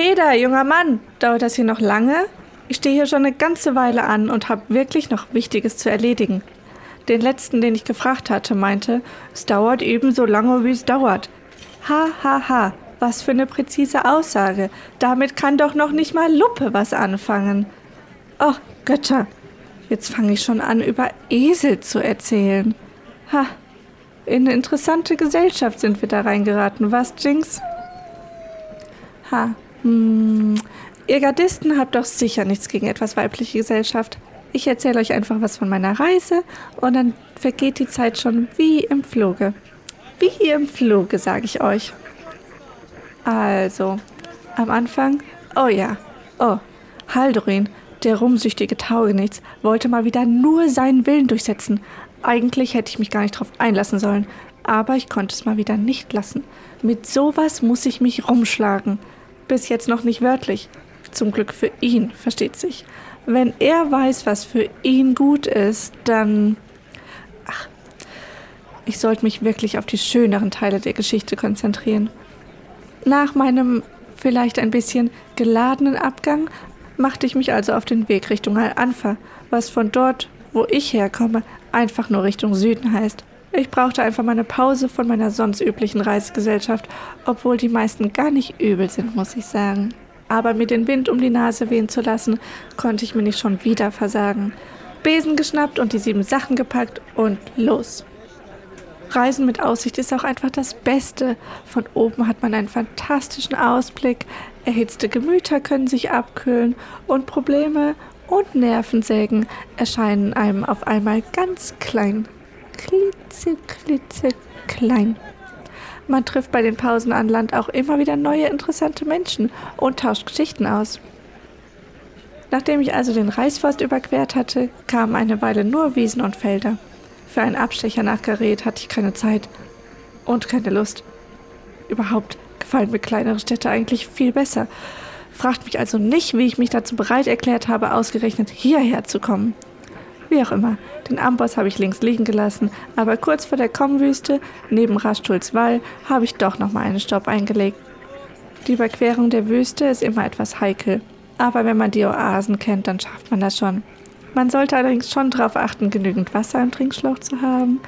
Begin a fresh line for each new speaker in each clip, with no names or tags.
Heda, junger Mann, dauert das hier noch lange? Ich stehe hier schon eine ganze Weile an und habe wirklich noch Wichtiges zu erledigen. Den letzten, den ich gefragt hatte, meinte, es dauert ebenso lange, wie es dauert. Ha, ha, ha, was für eine präzise Aussage. Damit kann doch noch nicht mal Luppe was anfangen. Oh, Götter, jetzt fange ich schon an, über Esel zu erzählen. Ha, in eine interessante Gesellschaft sind wir da reingeraten, was, Jinx? Ha, hm, ihr Gardisten habt doch sicher nichts gegen etwas weibliche Gesellschaft. Ich erzähle euch einfach was von meiner Reise und dann vergeht die Zeit schon wie im Fluge. Wie im Fluge, sage ich euch. Also, am Anfang, oh ja, oh, Haldorin, der rumsüchtige Taugenichts, wollte mal wieder nur seinen Willen durchsetzen. Eigentlich hätte ich mich gar nicht drauf einlassen sollen, aber ich konnte es mal wieder nicht lassen. Mit sowas muss ich mich rumschlagen. Bis jetzt noch nicht wörtlich. Zum Glück für ihn, versteht sich. Wenn er weiß, was für ihn gut ist, dann. Ach, ich sollte mich wirklich auf die schöneren Teile der Geschichte konzentrieren. Nach meinem vielleicht ein bisschen geladenen Abgang machte ich mich also auf den Weg Richtung Al-Anfa, was von dort, wo ich herkomme, einfach nur Richtung Süden heißt. Ich brauchte einfach mal eine Pause von meiner sonst üblichen Reisegesellschaft, obwohl die meisten gar nicht übel sind, muss ich sagen. Aber mir den Wind um die Nase wehen zu lassen, konnte ich mir nicht schon wieder versagen. Besen geschnappt und die sieben Sachen gepackt und los. Reisen mit Aussicht ist auch einfach das Beste. Von oben hat man einen fantastischen Ausblick, erhitzte Gemüter können sich abkühlen und Probleme und Nervensägen erscheinen einem auf einmal ganz klein. Klitze, klitze, klein. Man trifft bei den Pausen an Land auch immer wieder neue interessante Menschen und tauscht Geschichten aus. Nachdem ich also den Reisforst überquert hatte, kamen eine Weile nur Wiesen und Felder. Für einen Abstecher nach Gareth hatte ich keine Zeit und keine Lust. Überhaupt gefallen mir kleinere Städte eigentlich viel besser. Fragt mich also nicht, wie ich mich dazu bereit erklärt habe, ausgerechnet hierher zu kommen. Wie auch immer, den Amboss habe ich links liegen gelassen, aber kurz vor der Kommwüste, neben Rastuls Wall, habe ich doch nochmal einen Stopp eingelegt. Die Überquerung der Wüste ist immer etwas heikel, aber wenn man die Oasen kennt, dann schafft man das schon. Man sollte allerdings schon darauf achten, genügend Wasser im Trinkschlauch zu haben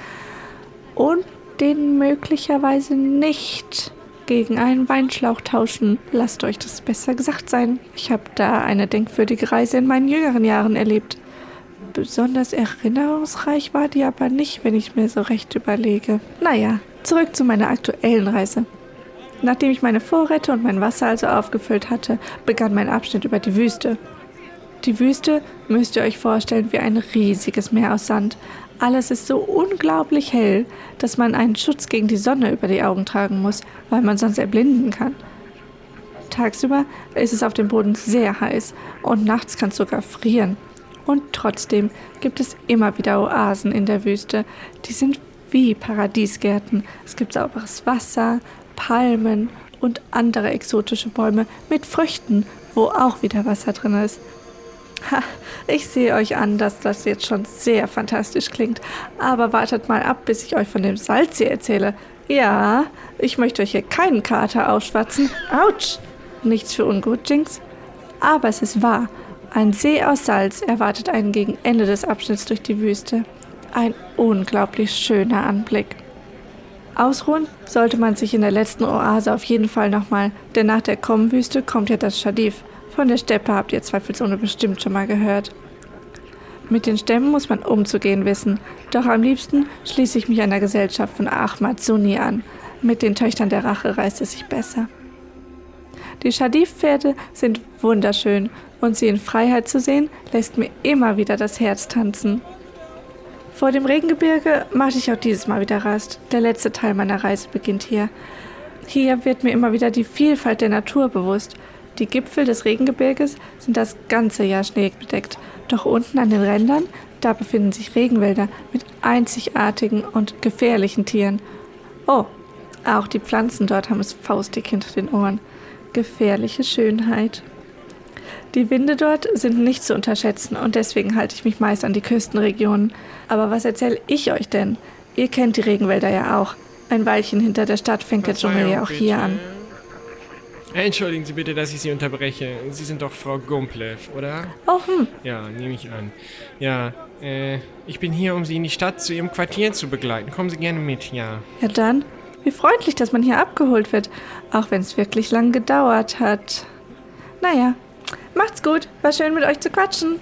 und den möglicherweise nicht gegen einen Weinschlauch tauschen. Lasst euch das besser gesagt sein. Ich habe da eine denkwürdige Reise in meinen jüngeren Jahren erlebt. Besonders erinnerungsreich war die aber nicht, wenn ich mir so recht überlege. Naja, zurück zu meiner aktuellen Reise. Nachdem ich meine Vorräte und mein Wasser also aufgefüllt hatte, begann mein Abschnitt über die Wüste. Die Wüste müsst ihr euch vorstellen wie ein riesiges Meer aus Sand. Alles ist so unglaublich hell, dass man einen Schutz gegen die Sonne über die Augen tragen muss, weil man sonst erblinden kann. Tagsüber ist es auf dem Boden sehr heiß und nachts kann es sogar frieren. Und trotzdem gibt es immer wieder Oasen in der Wüste. Die sind wie Paradiesgärten. Es gibt sauberes Wasser, Palmen und andere exotische Bäume mit Früchten, wo auch wieder Wasser drin ist. Ha, ich sehe euch an, dass das jetzt schon sehr fantastisch klingt. Aber wartet mal ab, bis ich euch von dem Salzsee erzähle. Ja, ich möchte euch hier keinen Kater ausschwatzen. Autsch! Nichts für ungut, Jinx. Aber es ist wahr. Ein See aus Salz erwartet einen gegen Ende des Abschnitts durch die Wüste. Ein unglaublich schöner Anblick. Ausruhen sollte man sich in der letzten Oase auf jeden Fall nochmal, denn nach der Kommwüste kommt ja das Schadif. Von der Steppe habt ihr zweifelsohne bestimmt schon mal gehört. Mit den Stämmen muss man umzugehen wissen, doch am liebsten schließe ich mich einer Gesellschaft von Ahmad Sunni an. Mit den Töchtern der Rache reißt es sich besser. Die Shadif-Pferde sind wunderschön und sie in Freiheit zu sehen, lässt mir immer wieder das Herz tanzen. Vor dem Regengebirge mache ich auch dieses Mal wieder Rast. Der letzte Teil meiner Reise beginnt hier. Hier wird mir immer wieder die Vielfalt der Natur bewusst die Gipfel des Regengebirges sind das ganze Jahr schneebedeckt, doch unten an den Rändern, da befinden sich Regenwälder mit einzigartigen und gefährlichen Tieren. Oh, auch die Pflanzen dort haben es faustig hinter den Ohren. Gefährliche Schönheit. Die Winde dort sind nicht zu unterschätzen und deswegen halte ich mich meist an die Küstenregionen. Aber was erzähle ich euch denn? Ihr kennt die Regenwälder ja auch. Ein Weilchen hinter der Stadt fängt der Dschungel ja auch hier an.
Entschuldigen Sie bitte, dass ich Sie unterbreche. Sie sind doch Frau Gumplev, oder?
Oh, hm.
Ja, nehme ich an. Ja, äh, ich bin hier, um Sie in die Stadt zu Ihrem Quartier zu begleiten. Kommen Sie gerne mit, ja.
Ja dann, wie freundlich, dass man hier abgeholt wird, auch wenn es wirklich lang gedauert hat. Naja, macht's gut, war schön mit euch zu quatschen.